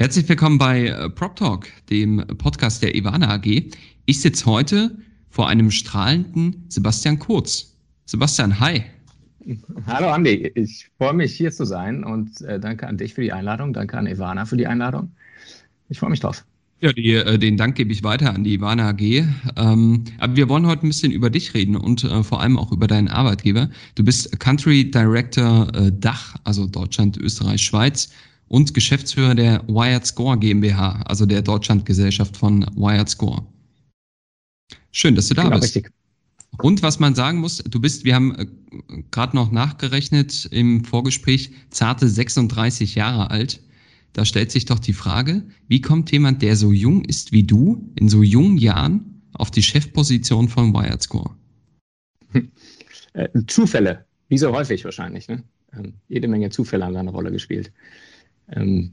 Herzlich willkommen bei äh, Prop Talk, dem Podcast der Ivana AG. Ich sitze heute vor einem strahlenden Sebastian Kurz. Sebastian, hi. Hallo Andi, ich freue mich hier zu sein und äh, danke an dich für die Einladung, danke an Ivana für die Einladung. Ich freue mich drauf. Ja, die, äh, den Dank gebe ich weiter an die Ivana AG. Ähm, aber wir wollen heute ein bisschen über dich reden und äh, vor allem auch über deinen Arbeitgeber. Du bist Country Director Dach, also Deutschland, Österreich, Schweiz und Geschäftsführer der Wired Score GmbH, also der Deutschlandgesellschaft von Wired Score. Schön, dass du da genau, bist. Richtig. Und was man sagen muss, du bist, wir haben äh, gerade noch nachgerechnet im Vorgespräch, zarte 36 Jahre alt. Da stellt sich doch die Frage, wie kommt jemand, der so jung ist wie du, in so jungen Jahren auf die Chefposition von Wired Score? Äh, Zufälle, wie so häufig wahrscheinlich. Ne? Ähm, jede Menge Zufälle haben da eine Rolle gespielt. Ähm,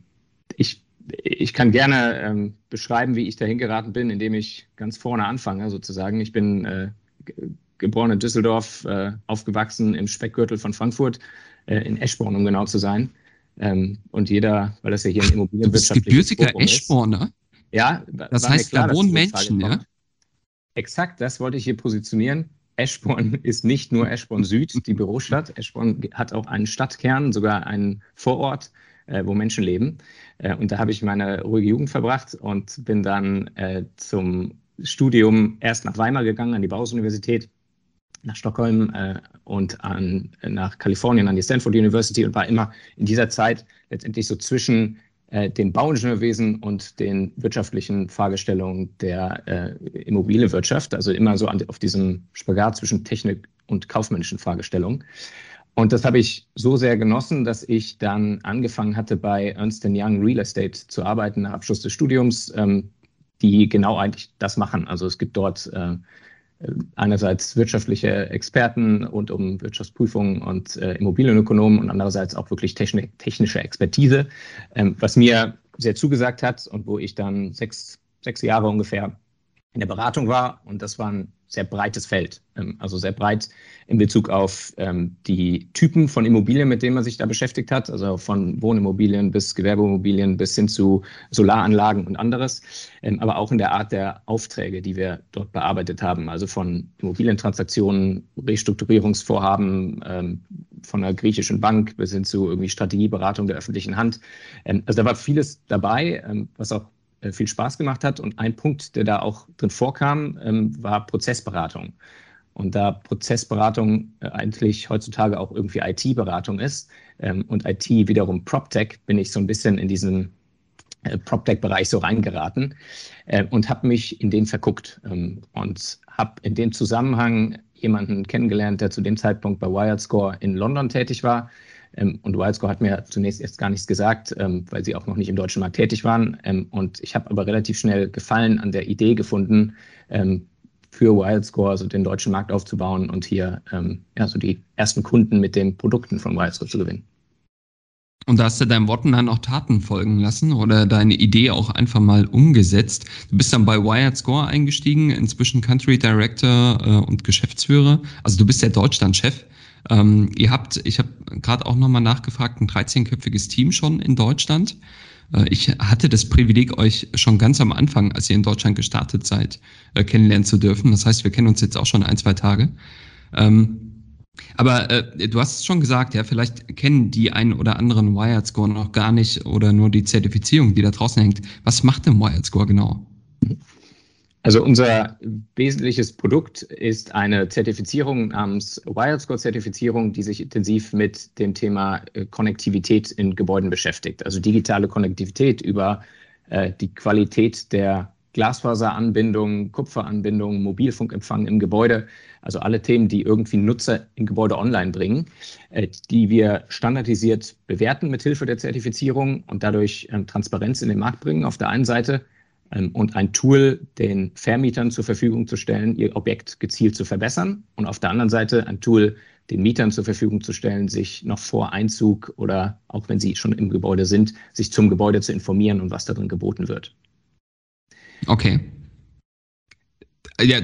ich, ich kann gerne ähm, beschreiben, wie ich dahin geraten bin, indem ich ganz vorne anfange, sozusagen. Ich bin äh, geboren in Düsseldorf, äh, aufgewachsen im Speckgürtel von Frankfurt, äh, in Eschborn, um genau zu sein. Ähm, und jeder, weil das ja hier ein Immobilienwirtschaft ist. gebürtiger Eschborner? Ja, das heißt, klar, da wohnen Menschen, ja? Exakt, das wollte ich hier positionieren. Eschborn ist nicht nur Eschborn Süd, die Bürostadt. Eschborn hat auch einen Stadtkern, sogar einen Vorort, äh, wo Menschen leben. Äh, und da habe ich meine ruhige Jugend verbracht und bin dann äh, zum Studium erst nach Weimar gegangen, an die Bauhaus-Universität nach Stockholm äh, und an, nach Kalifornien an die Stanford University und war immer in dieser Zeit letztendlich so zwischen äh, dem Bauingenieurwesen und den wirtschaftlichen Fragestellungen der äh, Immobilienwirtschaft, also immer so an, auf diesem Spagat zwischen Technik und kaufmännischen Fragestellungen. Und das habe ich so sehr genossen, dass ich dann angefangen hatte, bei Ernst Young Real Estate zu arbeiten nach Abschluss des Studiums, ähm, die genau eigentlich das machen. Also es gibt dort äh, einerseits wirtschaftliche Experten rund um Wirtschaftsprüfungen und äh, Immobilienökonomen und andererseits auch wirklich techni technische Expertise, ähm, was mir sehr zugesagt hat und wo ich dann sechs, sechs Jahre ungefähr in der Beratung war. Und das war ein sehr breites Feld, ähm, also sehr breit in Bezug auf ähm, die Typen von Immobilien, mit denen man sich da beschäftigt hat, also von Wohnimmobilien bis Gewerbeimmobilien bis hin zu Solaranlagen und anderes, ähm, aber auch in der Art der Aufträge, die wir dort bearbeitet haben, also von Immobilientransaktionen, Restrukturierungsvorhaben von einer griechischen Bank bis hin zu irgendwie Strategieberatung der öffentlichen Hand. also da war vieles dabei, was auch viel Spaß gemacht hat. Und ein Punkt, der da auch drin vorkam, ähm, war Prozessberatung. Und da Prozessberatung äh, eigentlich heutzutage auch irgendwie IT-Beratung ist ähm, und IT wiederum PropTech, bin ich so ein bisschen in diesen äh, PropTech-Bereich so reingeraten und habe mich in den verguckt ähm, und habe in dem Zusammenhang jemanden kennengelernt, der zu dem Zeitpunkt bei WiredScore in London tätig war, und Wildscore hat mir zunächst erst gar nichts gesagt, ähm, weil sie auch noch nicht im deutschen Markt tätig waren. Ähm, und ich habe aber relativ schnell Gefallen an der Idee gefunden, für Wildscore also den deutschen Markt aufzubauen und hier ja, so die ersten Kunden mit den Produkten von Wildscore zu gewinnen. Und da hast du deinen Worten dann auch Taten folgen lassen oder deine Idee auch einfach mal umgesetzt. Du bist dann bei Wired Score eingestiegen, inzwischen Country Director äh, und Geschäftsführer. Also du bist der Deutschland-Chef. Ähm, ihr habt, ich habe gerade auch nochmal nachgefragt, ein 13-köpfiges Team schon in Deutschland. Äh, ich hatte das Privileg, euch schon ganz am Anfang, als ihr in Deutschland gestartet seid, äh, kennenlernen zu dürfen. Das heißt, wir kennen uns jetzt auch schon ein, zwei Tage. Ähm, aber äh, du hast es schon gesagt, ja, vielleicht kennen die einen oder anderen Wired Score noch gar nicht oder nur die Zertifizierung, die da draußen hängt. Was macht denn Wired Score genau? Also unser wesentliches Produkt ist eine Zertifizierung namens WiredScore-Zertifizierung, die sich intensiv mit dem Thema äh, Konnektivität in Gebäuden beschäftigt. Also digitale Konnektivität über äh, die Qualität der Glasfaseranbindung, Kupferanbindung, Mobilfunkempfang im Gebäude, also alle Themen, die irgendwie Nutzer im Gebäude online bringen, äh, die wir standardisiert bewerten mit Hilfe der Zertifizierung und dadurch ähm, Transparenz in den Markt bringen auf der einen Seite und ein Tool den Vermietern zur Verfügung zu stellen, ihr Objekt gezielt zu verbessern und auf der anderen Seite ein Tool den Mietern zur Verfügung zu stellen, sich noch vor Einzug oder auch wenn sie schon im Gebäude sind, sich zum Gebäude zu informieren und was darin geboten wird. Okay. Ja,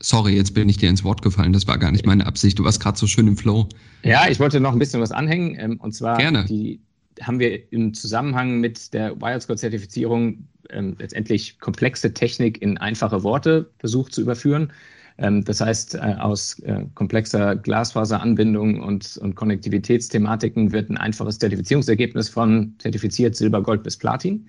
sorry, jetzt bin ich dir ins Wort gefallen. Das war gar nicht meine Absicht. Du warst gerade so schön im Flow. Ja, ich wollte noch ein bisschen was anhängen. Ähm, und zwar Gerne. Die, haben wir im Zusammenhang mit der WireScore-Zertifizierung ähm, letztendlich komplexe Technik in einfache Worte versucht zu überführen. Ähm, das heißt, äh, aus äh, komplexer Glasfaseranbindung und, und Konnektivitätsthematiken wird ein einfaches Zertifizierungsergebnis von zertifiziert Silber, Gold bis Platin.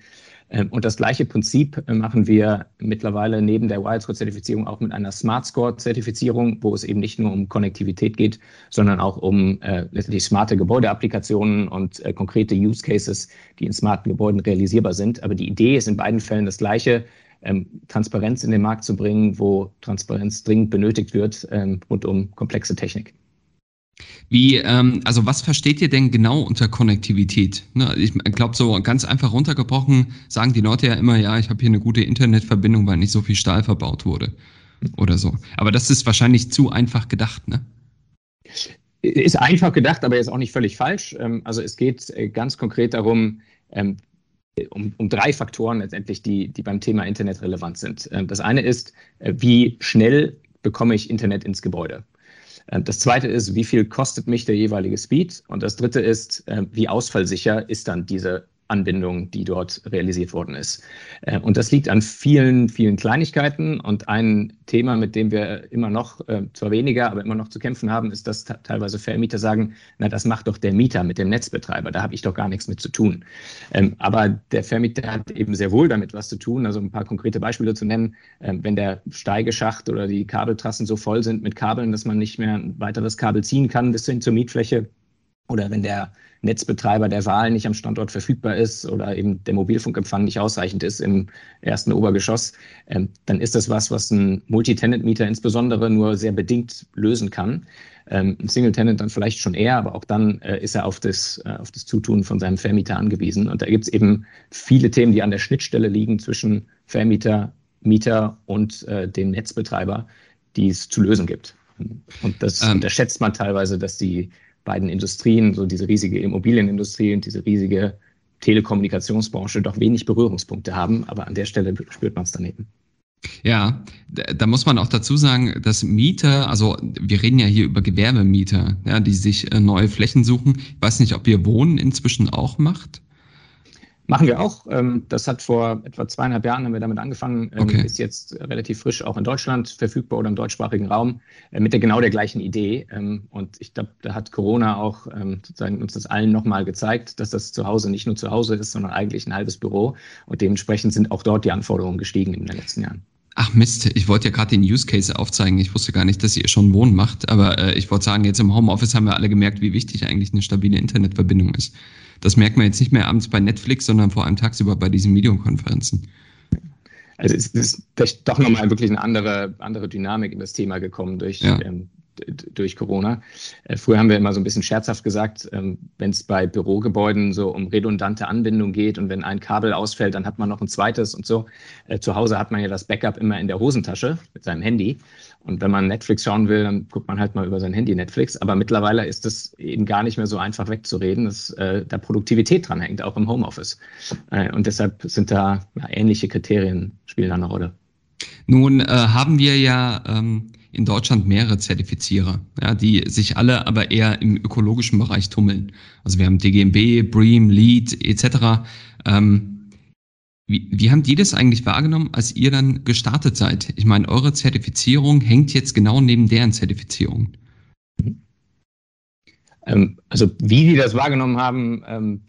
Ähm, und das gleiche Prinzip äh, machen wir mittlerweile neben der WildScore-Zertifizierung auch mit einer Smart Score-Zertifizierung, wo es eben nicht nur um Konnektivität geht, sondern auch um äh, letztendlich smarte Gebäudeapplikationen und äh, konkrete Use Cases, die in smarten Gebäuden realisierbar sind. Aber die Idee ist in beiden Fällen das gleiche, ähm, Transparenz in den Markt zu bringen, wo Transparenz dringend benötigt wird ähm, rund um komplexe Technik. Wie, ähm, also was versteht ihr denn genau unter Konnektivität? Ne, ich glaube, so ganz einfach runtergebrochen sagen die Leute ja immer, ja, ich habe hier eine gute Internetverbindung, weil nicht so viel Stahl verbaut wurde oder so. Aber das ist wahrscheinlich zu einfach gedacht, ne? Ist einfach gedacht, aber jetzt auch nicht völlig falsch. Ähm, also es geht äh, ganz konkret darum, ähm, um, um drei Faktoren letztendlich, die, die beim Thema Internet relevant sind. Ähm, das eine ist, äh, wie schnell bekomme ich Internet ins Gebäude? Äh, das zweite ist, wie viel kostet mich der jeweilige Speed? Und das dritte ist, äh, wie ausfallsicher ist dann diese Anbindung, die dort realisiert worden ist. Äh, und das liegt an vielen, vielen Kleinigkeiten. Und ein Thema, mit dem wir immer noch, zwar weniger, aber immer noch zu kämpfen haben, ist, dass teilweise Vermieter sagen, na, das macht doch der Mieter mit dem Netzbetreiber, da habe ich doch gar nichts mit zu tun. Ähm, aber der Vermieter hat eben sehr wohl damit was zu tun. Also ein paar konkrete Beispiele zu nennen, ähm, wenn der Steigeschacht oder die Kabeltrassen so voll sind mit Kabeln, dass man nicht mehr ein weiteres Kabel ziehen kann bis hin zur Mietfläche, oder wenn der Netzbetreiber der Wahl nicht am Standort verfügbar ist oder eben der Mobilfunkempfang nicht ausreichend ist im ersten Obergeschoss, ähm, dann ist das was, was ein Multitenant-Mieter insbesondere nur sehr bedingt lösen kann. Ähm, ein Single-Tenant dann vielleicht schon eher, aber auch dann äh, ist er auf das, äh, auf das Zutun von seinem Vermieter angewiesen. Und da gibt es eben viele Themen, die an der Schnittstelle liegen zwischen Vermieter, Mieter und äh, dem Netzbetreiber, die es zu lösen gibt. Und das ähm. unterschätzt man teilweise, dass die beiden Industrien, so diese riesige Immobilienindustrie und diese riesige Telekommunikationsbranche, doch wenig Berührungspunkte haben. Aber an der Stelle spürt man es daneben. Ja, da muss man auch dazu sagen, dass Mieter, also wir reden ja hier über Gewerbemieter, ja, die sich äh, neue Flächen suchen. Ich weiß nicht, ob ihr Wohnen inzwischen auch macht. Machen wir auch. Ähm, das hat vor etwa zweieinhalb Jahren haben wir damit angefangen, ähm, okay. ist jetzt relativ frisch auch in Deutschland verfügbar oder im deutschsprachigen Raum äh, mit der genau der gleichen Idee. Ähm, und ich glaube, da hat Corona auch sozusagen uns das allen nochmal gezeigt, dass das zu Hause nicht nur zu Hause ist, sondern eigentlich ein halbes Büro. Und dementsprechend sind auch dort die Anforderungen gestiegen in den letzten Jahren. Ach Mist, ich wollte ja gerade den Use Case aufzeigen. Ich wusste gar nicht, dass ihr schon Wohnen macht. Aber äh, ich wollte sagen, jetzt im Homeoffice haben wir alle gemerkt, wie wichtig eigentlich eine stabile Internetverbindung ist. Das merkt man jetzt nicht mehr abends bei Netflix, sondern vor allem tagsüber bei diesen Videokonferenzen. Also es ist doch nochmal wirklich eine andere, andere Dynamik in das Thema gekommen durch ja. ähm, durch Corona. Äh, früher haben wir immer so ein bisschen scherzhaft gesagt, ähm, wenn es bei Bürogebäuden so um redundante Anbindung geht und wenn ein Kabel ausfällt, dann hat man noch ein zweites und so. Äh, zu Hause hat man ja das Backup immer in der Hosentasche mit seinem Handy. Und wenn man Netflix schauen will, dann guckt man halt mal über sein Handy Netflix. Aber mittlerweile ist es eben gar nicht mehr so einfach wegzureden, dass äh, da Produktivität dran hängt, auch im Homeoffice. und deshalb sind da ähnliche Kriterien spielen da eine Rolle. Nun äh, haben wir ja ähm, in Deutschland mehrere Zertifizierer, ja, die sich alle aber eher im ökologischen Bereich tummeln. Also wir haben DGMB, BREEAM, LEED etc. Ähm, wie, wie haben die das eigentlich wahrgenommen, als ihr dann gestartet seid? Ich meine, eure Zertifizierung hängt jetzt genau neben deren Zertifizierung. Ähm, also wie die das wahrgenommen haben, ähm,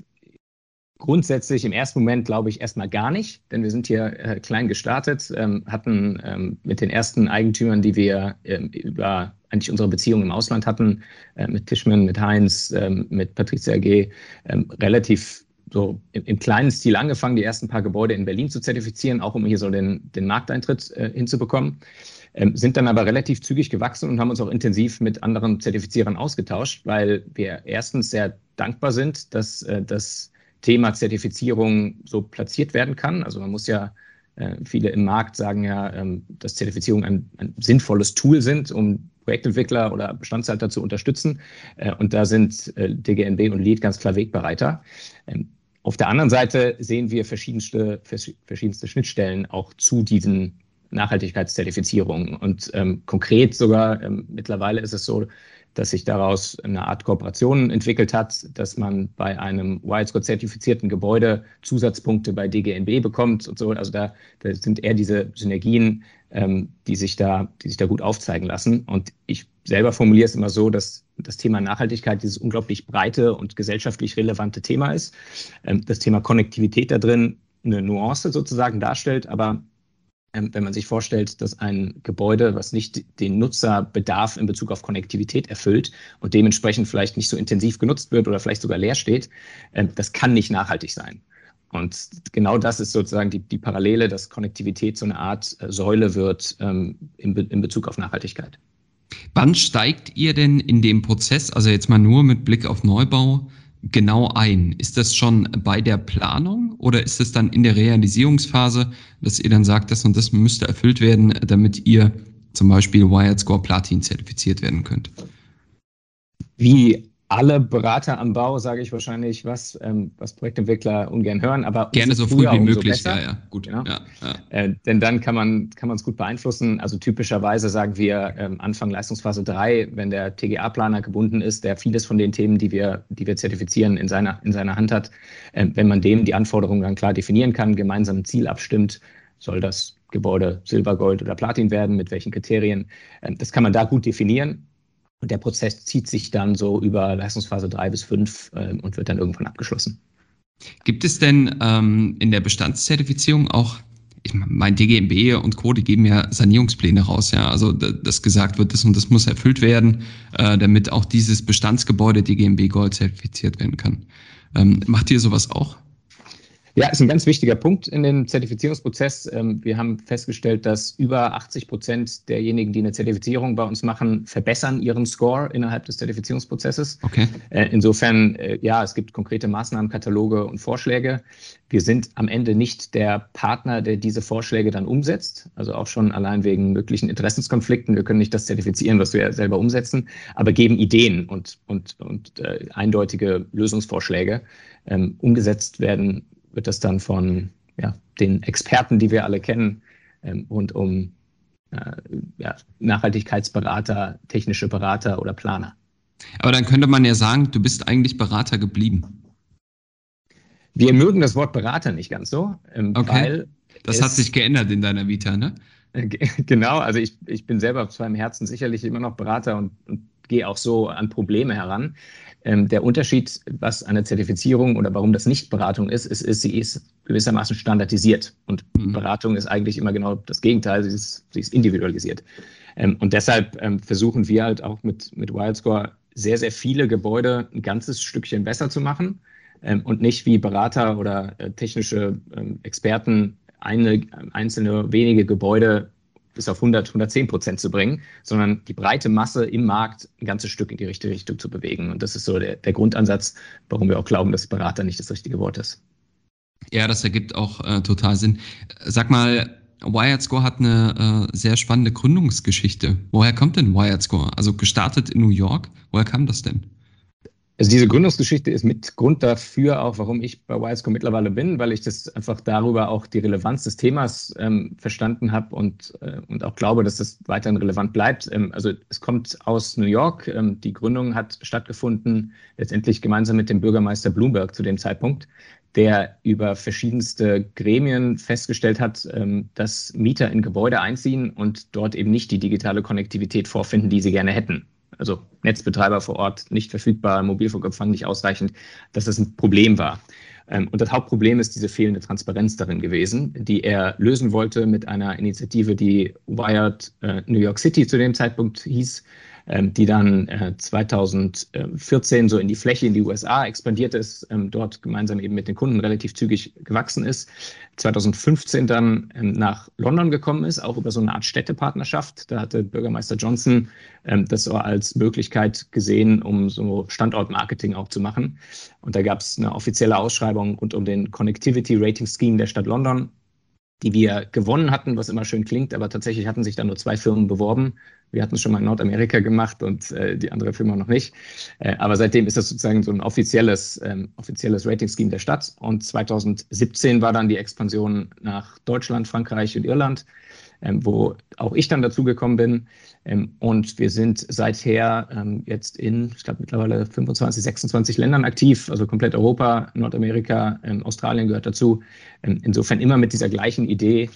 Grundsätzlich im ersten Moment glaube ich erstmal gar nicht, denn wir sind hier äh, klein gestartet, ähm, hatten ähm, mit den ersten Eigentümern, die wir ähm, über eigentlich unsere Beziehung im Ausland hatten, äh, mit Tischmann, mit Heinz, ähm, mit Patricia AG, ähm, relativ so im, im, kleinen Stil angefangen, die ersten paar Gebäude in Berlin zu zertifizieren, auch um hier so den, den Markteintritt äh, hinzubekommen. Ähm, sind dann aber relativ zügig gewachsen und haben uns auch intensiv mit anderen Zertifizierern ausgetauscht, weil wir erstens sehr dankbar sind, dass äh, das Thema Zertifizierung so platziert werden kann. Also man muss ja äh, viele im Markt sagen ja, ähm, dass Zertifizierung ein, ein, sinnvolles Tool sind, um Projektentwickler oder Bestandshalter zu unterstützen. Äh, und da sind äh, DGNB und LEED ganz klar Wegbereiter. Ähm, auf der anderen Seite sehen wir verschiedenste, verschiedenste Schnittstellen auch zu diesen Nachhaltigkeitszertifizierungen. Und ähm, konkret sogar ähm, mittlerweile ist es so, dass sich daraus eine Art Kooperation entwickelt hat, dass man bei einem WISECO-zertifizierten Gebäude Zusatzpunkte bei DGNB bekommt und so. Also da, da sind eher diese Synergien, ähm, die, sich da, die sich da gut aufzeigen lassen. Und ich selber formuliere es immer so, dass das Thema Nachhaltigkeit dieses unglaublich breite und gesellschaftlich relevante Thema ist. Ähm, das Thema Konnektivität da drin eine Nuance sozusagen darstellt, aber wenn man sich vorstellt, dass ein Gebäude, was nicht den Nutzerbedarf in Bezug auf Konnektivität erfüllt und dementsprechend vielleicht nicht so intensiv genutzt wird oder vielleicht sogar leer steht, ähm, das kann nicht nachhaltig sein. Und genau das ist sozusagen die, die Parallele, dass Konnektivität so eine Art äh, Säule wird ähm, in, Be in Bezug auf Nachhaltigkeit. Wann steigt ihr denn in dem Prozess, also jetzt mal nur mit Blick auf Neubau, genau ein? Ist das schon bei der Planung oder ist es dann in der Realisierungsphase, dass ihr dann sagt, das und das müsste erfüllt werden, damit ihr zum Beispiel Wired Score Platin zertifiziert werden könnt? Wie alle Berater am Bau, sage ich wahrscheinlich, was, ähm, was Projektentwickler ungern hören, aber gerne so früh wie möglich, ja, ja, gut. Genau. Ja, ja. Äh, denn dann kann man kann man es gut beeinflussen. Also typischerweise sagen wir ähm, Anfang Leistungsphase 3, wenn der TGA-Planer gebunden ist, der vieles von den Themen, die wir, die wir zertifizieren, in seiner, in seiner Hand hat, äh, wenn man dem die Anforderungen dann klar definieren kann, gemeinsam ein Ziel abstimmt, soll das Gebäude Silber, Gold oder Platin werden, mit welchen Kriterien. Äh, das kann man da gut definieren und der Prozess zieht sich dann so über Leistungsphase 3 bis 5 äh, und wird dann irgendwann abgeschlossen. Gibt es denn ähm, in der Bestandszertifizierung auch, ich meine, DGMB und Co., die geben ja Sanierungspläne raus, ja, also dass gesagt wird, das und das muss erfüllt werden, äh, damit auch dieses Bestandsgebäude DGMB Gold zertifiziert werden kann. Ähm, macht ihr sowas auch? Ja, ist ein ganz wichtiger Punkt in dem Zertifizierungsprozess. Ähm, wir haben festgestellt, dass über 80 Prozent derjenigen, die eine Zertifizierung bei uns machen, verbessern ihren Score innerhalb des Zertifizierungsprozesses. Okay. Äh, insofern, äh, ja, es gibt konkrete Maßnahmenkataloge und Vorschläge. Wir sind am Ende nicht der Partner, der diese Vorschläge dann umsetzt. Also auch schon allein wegen möglichen Interessenskonflikten. Wir können nicht das zertifizieren, was wir selber umsetzen, aber geben Ideen und, und, und äh, eindeutige Lösungsvorschläge. Ähm, umgesetzt werden wird das dann von ja, den Experten, die wir alle kennen, ähm, rund um äh, ja, Nachhaltigkeitsberater, technische Berater oder Planer. Aber dann könnte man ja sagen, du bist eigentlich Berater geblieben. Wir mögen das Wort Berater nicht ganz so, ähm, okay. weil. Das hat sich geändert in deiner Vita, ne? Genau, also ich, ich bin selber zwar im Herzen sicherlich immer noch Berater und, und gehe auch so an Probleme heran. Ähm, der Unterschied, was eine Zertifizierung oder warum das nicht Beratung ist, ist, ist sie ist gewissermaßen standardisiert. Und mhm. Beratung ist eigentlich immer genau das Gegenteil, sie ist, sie ist individualisiert. Ähm, und deshalb ähm, versuchen wir halt auch mit, mit Wildscore sehr, sehr viele Gebäude ein ganzes Stückchen besser zu machen ähm, und nicht wie Berater oder äh, technische ähm, Experten eine, einzelne wenige Gebäude bis auf 100, 110 Prozent zu bringen, sondern die breite Masse im Markt ein ganzes Stück in die richtige Richtung zu bewegen. Und das ist so der, der Grundansatz, warum wir auch glauben, dass Berater nicht das richtige Wort ist. Ja, das ergibt auch äh, total Sinn. Sag mal, Wired Score hat eine äh, sehr spannende Gründungsgeschichte. Woher kommt denn Wired Score? Also gestartet in New York. Woher kam das denn? Also diese Gründungsgeschichte ist mit Grund dafür auch, warum ich bei Wildscore mittlerweile bin, weil ich das einfach darüber auch die Relevanz des Themas ähm, verstanden habe und, äh, und auch glaube, dass das weiterhin relevant bleibt. Ähm, also es kommt aus New York. Ähm, die Gründung hat stattgefunden, letztendlich gemeinsam mit dem Bürgermeister Bloomberg zu dem Zeitpunkt, der über verschiedenste Gremien festgestellt hat, ähm, dass Mieter in Gebäude einziehen und dort eben nicht die digitale Konnektivität vorfinden, die sie gerne hätten also Netzbetreiber vor Ort nicht verfügbar, Mobilfunkempfang nicht ausreichend, dass das ein Problem war. Ähm, und das Hauptproblem ist diese fehlende Transparenz darin gewesen, die er lösen wollte mit einer Initiative, die Wired äh, New York City zu dem Zeitpunkt hieß, die dann äh, 2014 so in die Fläche in die USA expandiert ist, ähm, dort gemeinsam eben mit den Kunden relativ zügig gewachsen ist. 2015 dann ähm, nach London gekommen ist, auch über so eine Art Städtepartnerschaft. Da hatte Bürgermeister Johnson ähm, das so als Möglichkeit gesehen, um so Standortmarketing auch zu machen. Und da gab es eine offizielle Ausschreibung rund um den Connectivity Rating Scheme der Stadt London, die wir gewonnen hatten, was immer schön klingt, aber tatsächlich hatten sich dann nur zwei Firmen beworben. Wir hatten es schon mal in Nordamerika gemacht und äh, die andere Firma noch nicht. Äh, aber seitdem ist das sozusagen so ein offizielles, ähm, offizielles Rating-Scheme der Stadt. Und 2017 war dann die Expansion nach Deutschland, Frankreich und Irland ähm, wo auch ich dann dazugekommen bin. Ähm, und wir sind seither ähm, jetzt in, ich glaube, mittlerweile 25, 26 Ländern aktiv, also komplett Europa, Nordamerika, ähm, Australien gehört dazu. Ähm, insofern immer mit dieser gleichen Idee,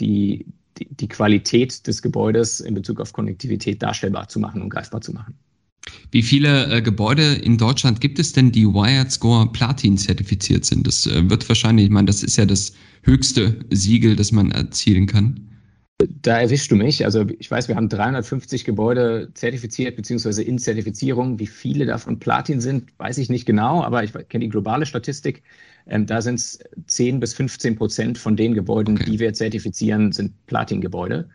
die, die, die Qualität des Gebäudes in Bezug auf Konnektivität darstellbar zu machen und greifbar zu machen. Wie viele äh, Gebäude in Deutschland gibt es denn, die Wired Score Platin zertifiziert sind? Das äh, wird wahrscheinlich, ich meine, das ist ja das höchste Siegel, das man erzielen kann. Da erwischst du mich. Also ich weiß, wir haben 350 Gebäude zertifiziert beziehungsweise in Zertifizierung. Wie viele davon Platin sind, weiß ich nicht genau, aber ich kenne die globale Statistik. Ähm, da sind es 10 bis 15 Prozent von den Gebäuden, okay. die wir zertifizieren, sind Platin-Gebäude.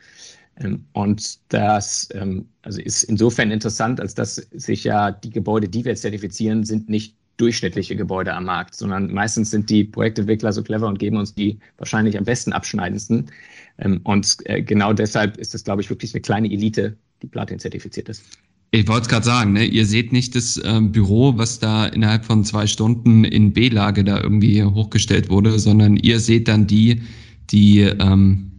Ähm, und das ähm, also ist insofern interessant, als dass sich ja die Gebäude, die wir zertifizieren, sind nicht durchschnittliche Gebäude am Markt, sondern meistens sind die Projektentwickler so clever und geben uns die wahrscheinlich am besten abschneidendsten. Ähm, und äh, genau deshalb ist das, glaube ich, wirklich eine kleine Elite, die Platin zertifiziert ist. Ich wollte es gerade sagen, ne? ihr seht nicht das ähm, Büro, was da innerhalb von zwei Stunden in B-Lage da irgendwie hochgestellt wurde, sondern ihr seht dann die, die ähm,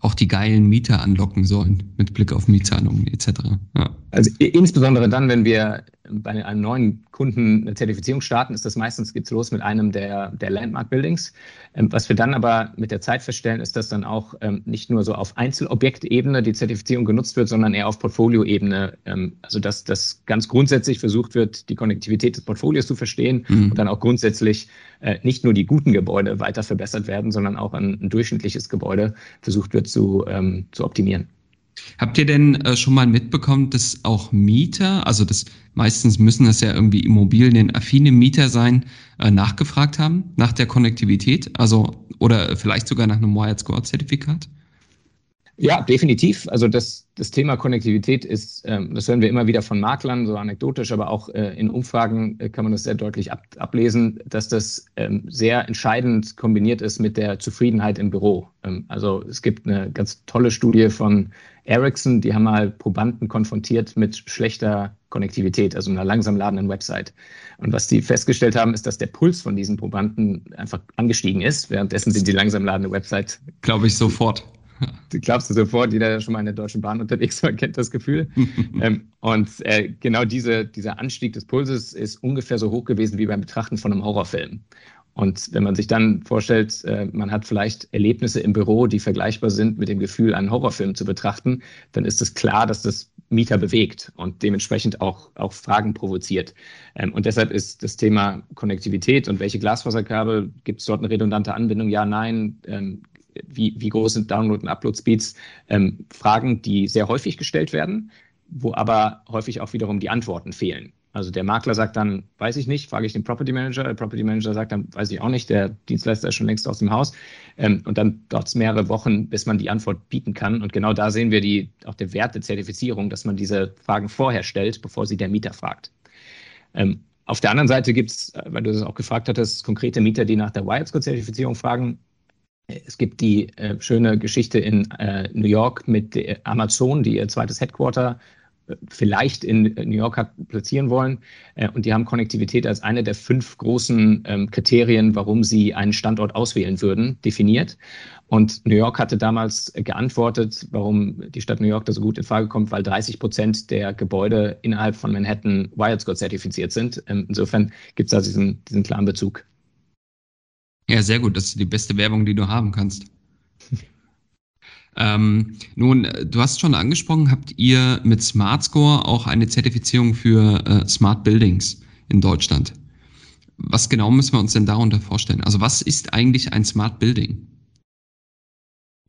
auch die geilen Mieter anlocken sollen mit Blick auf Mietzahlungen etc. Ja. Also insbesondere dann, wenn wir bei einem neuen Kunden eine Zertifizierung starten, ist das meistens geht's los mit einem der, der Landmark Buildings. Ähm, was wir dann aber mit der Zeit feststellen, ist, dass dann auch ähm, nicht nur so auf Einzelobjektebene die Zertifizierung genutzt wird, sondern eher auf Portfolioebene. Ähm, also dass das ganz grundsätzlich versucht wird, die Konnektivität des Portfolios zu verstehen mhm. und dann auch grundsätzlich äh, nicht nur die guten Gebäude weiter verbessert werden, sondern auch ein, ein durchschnittliches Gebäude versucht wird zu, zu optimieren. Habt ihr denn äh, schon mal mitbekommen, dass auch Mieter, also das meistens müssen das ja irgendwie immobilienaffine Mieter sein, äh, nachgefragt haben nach der Konnektivität, also oder vielleicht sogar nach einem Wired Score Zertifikat? Ja, definitiv. Also das, das Thema Konnektivität ist, ähm, das hören wir immer wieder von Maklern, so anekdotisch, aber auch äh, in Umfragen äh, kann man das sehr deutlich ab, ablesen, dass das ähm, sehr entscheidend kombiniert ist mit der Zufriedenheit im Büro. Ähm, also es gibt eine ganz tolle Studie von Ericsson, die haben mal Probanden konfrontiert mit schlechter Konnektivität, also einer langsam ladenden Website. Und was die festgestellt haben, ist, dass der Puls von diesen Probanden einfach angestiegen ist. Währenddessen sind die langsam ladende Website. Glaube ich sofort. Du glaubst du sofort, jeder, der schon mal in der Deutschen Bahn unterwegs war, kennt das Gefühl. ähm, und äh, genau diese, dieser Anstieg des Pulses ist ungefähr so hoch gewesen wie beim Betrachten von einem Horrorfilm. Und wenn man sich dann vorstellt, äh, man hat vielleicht Erlebnisse im Büro, die vergleichbar sind mit dem Gefühl, einen Horrorfilm zu betrachten, dann ist es klar, dass das Mieter bewegt und dementsprechend auch, auch Fragen provoziert. Ähm, und deshalb ist das Thema Konnektivität und welche Glasfaserkabel, gibt es dort eine redundante Anbindung? Ja, nein. Ähm, wie, wie groß sind Download- und Upload-Speeds, ähm, Fragen, die sehr häufig gestellt werden, wo aber häufig auch wiederum die Antworten fehlen. Also der Makler sagt dann, weiß ich nicht, frage ich den Property Manager. Der Property Manager sagt dann, weiß ich auch nicht, der Dienstleister ist schon längst aus dem Haus. Ähm, und dann dauert es mehrere Wochen, bis man die Antwort bieten kann. Und genau da sehen wir die, auch der Wert der Zertifizierung, dass man diese Fragen vorher stellt, bevor sie der Mieter fragt. Ähm, auf der anderen Seite gibt es, äh, weil du das auch gefragt hattest, konkrete Mieter, die nach der Wirescore-Zertifizierung fragen. Es gibt die äh, schöne Geschichte in äh, New York mit Amazon, die ihr zweites Headquarter äh, vielleicht in New York hat platzieren wollen. Äh, und die haben Konnektivität als eine der fünf großen ähm, Kriterien, warum sie einen Standort auswählen würden, definiert. Und New York hatte damals geantwortet, warum die Stadt New York da so gut in Frage kommt, weil 30 Prozent der Gebäude innerhalb von Manhattan WiredScore zertifiziert sind. Ähm, insofern gibt es da diesen, diesen klaren Bezug. Ja, sehr gut. Das ist die beste Werbung, die du haben kannst. ähm, nun, du hast schon angesprochen, habt ihr mit Smart Score auch eine Zertifizierung für äh, Smart Buildings in Deutschland? Was genau müssen wir uns denn darunter vorstellen? Also was ist eigentlich ein Smart Building?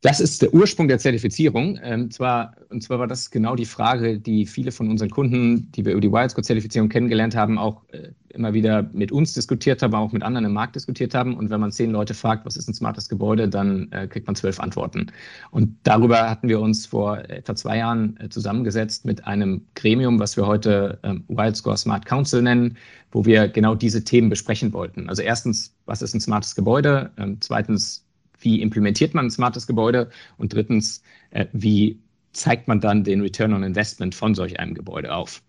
Das ist der Ursprung der Zertifizierung. Ähm, zwar, und zwar war das genau die Frage, die viele von unseren Kunden, die wir über die Wildscore-Zertifizierung kennengelernt haben, auch äh, immer wieder mit uns diskutiert haben, auch mit anderen im Markt diskutiert haben. Und wenn man zehn Leute fragt, was ist ein smartes Gebäude, dann äh, kriegt man zwölf Antworten. Und darüber hatten wir uns vor etwa zwei Jahren äh, zusammengesetzt mit einem Gremium, was wir heute ähm, Wildscore Smart Council nennen, wo wir genau diese Themen besprechen wollten. Also erstens, was ist ein smartes Gebäude? Ähm, zweitens, wie implementiert man ein smartes Gebäude und drittens, äh, wie zeigt man dann den Return on Investment von solch einem Gebäude auf.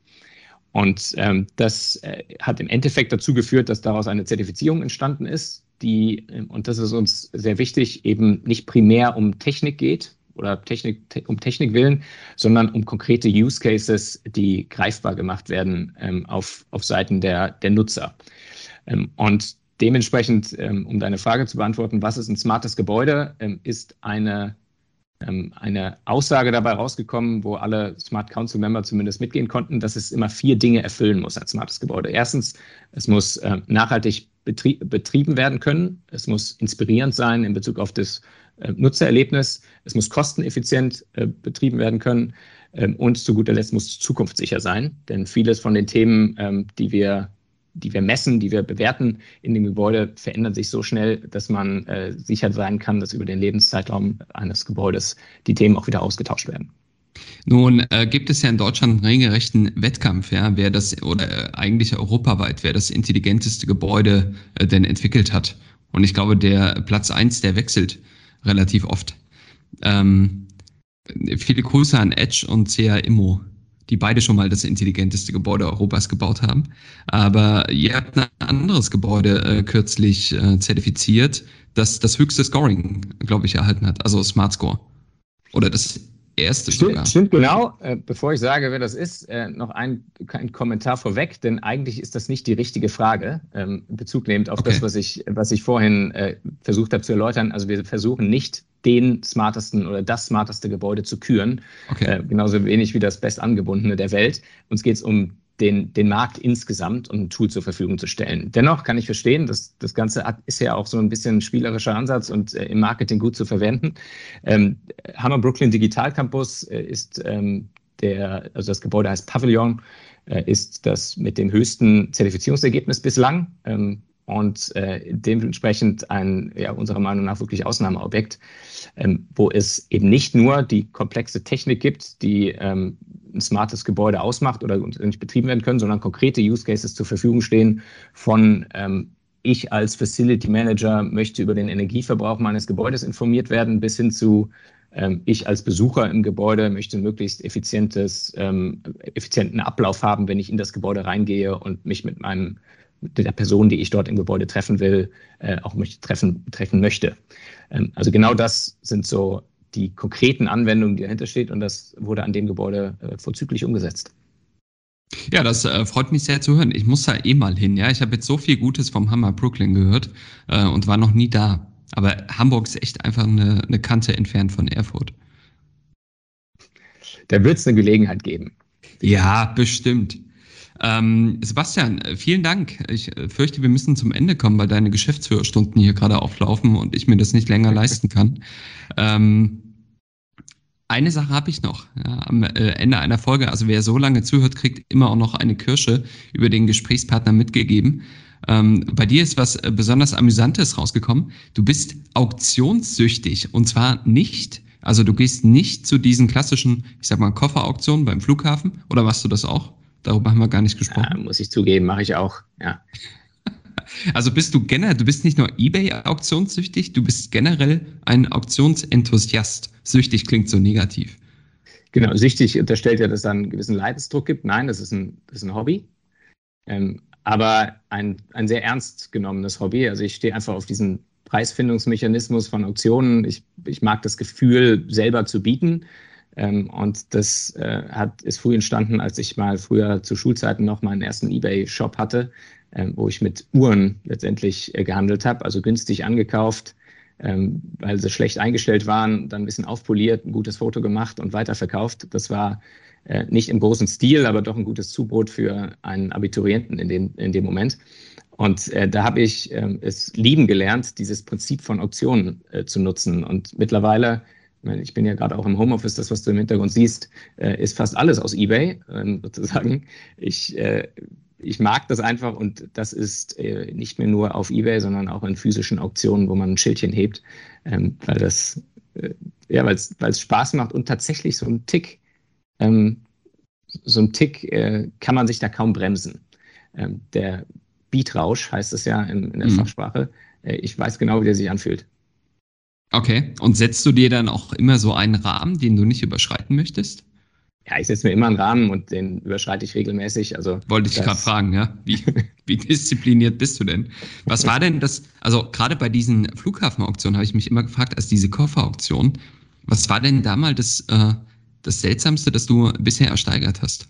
Und ähm, das äh, hat im Endeffekt dazu geführt, dass daraus eine Zertifizierung entstanden ist, die, äh, und das ist uns sehr wichtig, eben nicht primär um Technik geht oder Technik, te um Technik willen, sondern um konkrete Use Cases, die greifbar gemacht werden ähm, auf, auf Seiten der, der Nutzer. Ähm, und Dementsprechend, ähm, um deine Frage zu beantworten, was ist ein smartes Gebäude, ähm, ist eine, ähm, eine Aussage dabei rausgekommen, wo alle Smart Council Member zumindest mitgehen konnten, dass es immer vier Dinge erfüllen muss als smartes Gebäude. Erstens, es muss nachhaltig betrieben werden können. Es muss inspirierend sein in Bezug auf das äh, Nutzererlebnis. Es muss kosteneffizient äh, betrieben werden können. und zu guter Letzt muss es zukunftssicher sein. Denn vieles von den Themen, die wir die wir messen, die wir bewerten in dem Gebäude, verändern sich so schnell, dass man äh, sicher sein kann, dass über den Lebenszeitraum eines Gebäudes die Themen auch wieder ausgetauscht werden. Nun äh, gibt es ja in Deutschland einen regelrechten Wettkampf, ja, wer das oder äh, eigentlich europaweit, wer das intelligenteste Gebäude äh, denn entwickelt hat. Und ich glaube, der Platz eins, der wechselt relativ oft. Ähm, viele Grüße an Edge und CA Immo die beide schon mal das intelligenteste Gebäude Europas gebaut haben. Aber ihr habt ein anderes Gebäude äh, kürzlich äh, zertifiziert, das das höchste Scoring, glaube ich, erhalten hat, also Smart Score. Oder das erste stimmt, sogar. Stimmt, genau. Äh, bevor ich sage, wer das ist, äh, noch ein, ein, Kommentar vorweg, denn eigentlich ist das nicht die richtige Frage, ähm, Bezug nehmend auf okay. das, was ich, was ich vorhin äh, versucht habe zu erläutern. Also wir versuchen nicht den smartesten oder das smarteste Gebäude zu küren. Okay. Äh, genauso wenig wie das bestangebundene der Welt. Uns geht es um den, den Markt insgesamt und ein Tool zur Verfügung zu stellen. Dennoch kann ich verstehen, dass das Ganze ist ja auch so ein bisschen ein spielerischer Ansatz und äh, im Marketing gut zu verwenden. Ähm, Hammer Brooklyn Digital Campus äh, ist ähm, der, also das Gebäude heißt Pavillon, äh, ist das mit dem höchsten Zertifizierungsergebnis bislang. Ähm, und äh, dementsprechend ein, ja, unserer Meinung nach wirklich Ausnahmeobjekt, ähm, wo es eben nicht nur die komplexe Technik gibt, die ähm, ein smartes Gebäude ausmacht oder nicht betrieben werden können, sondern konkrete Use Cases zur Verfügung stehen von ähm, ich als Facility Manager möchte über den Energieverbrauch meines Gebäudes informiert werden, bis hin zu ähm, ich als Besucher im Gebäude möchte möglichst effizientes, ähm, effizienten Ablauf haben, wenn ich in das Gebäude reingehe und mich mit meinem der Person, die ich dort im Gebäude treffen will, äh, auch möchte, treffen, treffen möchte. Ähm, also genau das sind so die konkreten Anwendungen, die dahinter steht und das wurde an dem Gebäude äh, vorzüglich umgesetzt. Ja, das äh, freut mich sehr zu hören. Ich muss da eh mal hin. Ja, ich habe jetzt so viel Gutes vom Hammer Brooklyn gehört äh, und war noch nie da. Aber Hamburg ist echt einfach eine, eine Kante entfernt von Erfurt. Da wird es eine Gelegenheit geben. Ja, bestimmt. Ähm, Sebastian, vielen Dank. Ich äh, fürchte, wir müssen zum Ende kommen, weil deine Geschäftsführerstunden hier gerade auflaufen und ich mir das nicht länger leisten kann. Ähm, eine Sache habe ich noch. Ja, am äh, Ende einer Folge, also wer so lange zuhört, kriegt immer auch noch eine Kirsche über den Gesprächspartner mitgegeben. Ähm, bei dir ist was äh, besonders Amüsantes rausgekommen. Du bist auktionssüchtig und zwar nicht, also du gehst nicht zu diesen klassischen, ich sag mal, Kofferauktionen beim Flughafen oder machst du das auch? Darüber haben wir gar nicht gesprochen. Ja, muss ich zugeben, mache ich auch, ja. Also bist du generell, du bist nicht nur eBay-auktionssüchtig, du bist generell ein Auktionsenthusiast. Süchtig klingt so negativ. Genau, süchtig unterstellt ja, dass es einen gewissen Leidensdruck gibt. Nein, das ist ein, das ist ein Hobby. Ähm, aber ein, ein sehr ernst genommenes Hobby. Also ich stehe einfach auf diesen Preisfindungsmechanismus von Auktionen. Ich, ich mag das Gefühl, selber zu bieten. Ähm, und das äh, hat, ist früh entstanden, als ich mal früher zu Schulzeiten noch meinen ersten Ebay-Shop hatte, äh, wo ich mit Uhren letztendlich äh, gehandelt habe, also günstig angekauft, ähm, weil sie schlecht eingestellt waren, dann ein bisschen aufpoliert, ein gutes Foto gemacht und weiterverkauft. Das war äh, nicht im großen Stil, aber doch ein gutes Zubrot für einen Abiturienten in dem, in dem Moment. Und äh, da habe ich äh, es lieben gelernt, dieses Prinzip von Auktionen äh, zu nutzen. Und mittlerweile Ich bin ja gerade auch im Homeoffice, das, was du im Hintergrund siehst, äh, ist fast alles aus eBay, ähm, sozusagen. Ich, äh, ich mag das einfach und das ist äh, nicht mehr nur auf eBay, sondern auch in physischen Auktionen, wo man ein Schildchen hebt, ähm, weil das, ja, weil es Spaß macht und tatsächlich so ein Tick, ähm, so ein Tick kann man sich da kaum bremsen. der Beatrausch heißt es ja in, in der mhm. Fachsprache. ich weiß genau, wie der sich anfühlt. Okay. Und setzt du dir dann auch immer so einen Rahmen, den du nicht überschreiten möchtest? Ja, ich setze mir immer einen Rahmen und den überschreite ich regelmäßig. Also wollte ich gerade fragen, ja. Wie, wie diszipliniert bist du denn? Was war denn das? Also gerade bei diesen Flughafenauktionen habe ich mich immer gefragt, als diese Kofferauktion, was war denn damals das, äh, das Seltsamste, das du bisher ersteigert hast?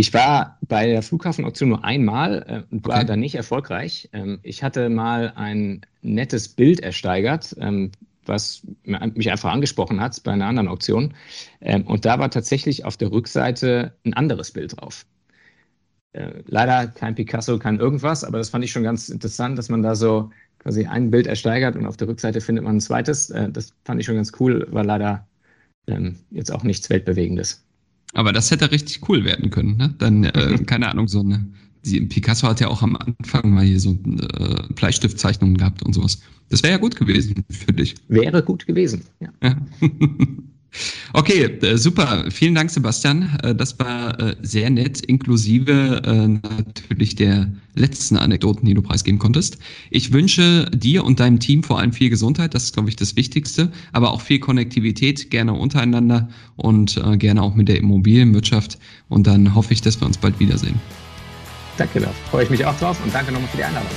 Ich war bei der Flughafenauktion nur einmal äh, und war okay. da nicht erfolgreich. Ähm, ich hatte mal ein nettes Bild ersteigert, ähm, was mich einfach angesprochen hat bei einer anderen Auktion. Ähm, und da war tatsächlich auf der Rückseite ein anderes Bild drauf. Äh, leider kein Picasso, kein irgendwas, aber das fand ich schon ganz interessant, dass man da so quasi ein Bild ersteigert und auf der Rückseite findet man ein zweites. Äh, das fand ich schon ganz cool, war leider ähm, jetzt auch nichts Weltbewegendes. Aber das hätte richtig cool werden können, ne? Dann, äh, keine Ahnung, so eine. Die, Picasso hat ja auch am Anfang mal hier so äh, Bleistiftzeichnungen gehabt und sowas. Das wäre ja gut gewesen für dich. Wäre gut gewesen, ja. ja. Okay, äh, super. Vielen Dank, Sebastian. Äh, das war äh, sehr nett, inklusive natürlich der letzten Anekdoten, die du preisgeben konntest. Ich wünsche dir und deinem Team vor allem viel Gesundheit. Das ist, glaube ich, das Wichtigste. Aber auch viel Konnektivität, gerne untereinander und gerne auch mit der Immobilienwirtschaft. Und dann hoffe ich, dass wir uns bald wiedersehen. Danke, da freue ich mich auch drauf und danke nochmal für die Einladung.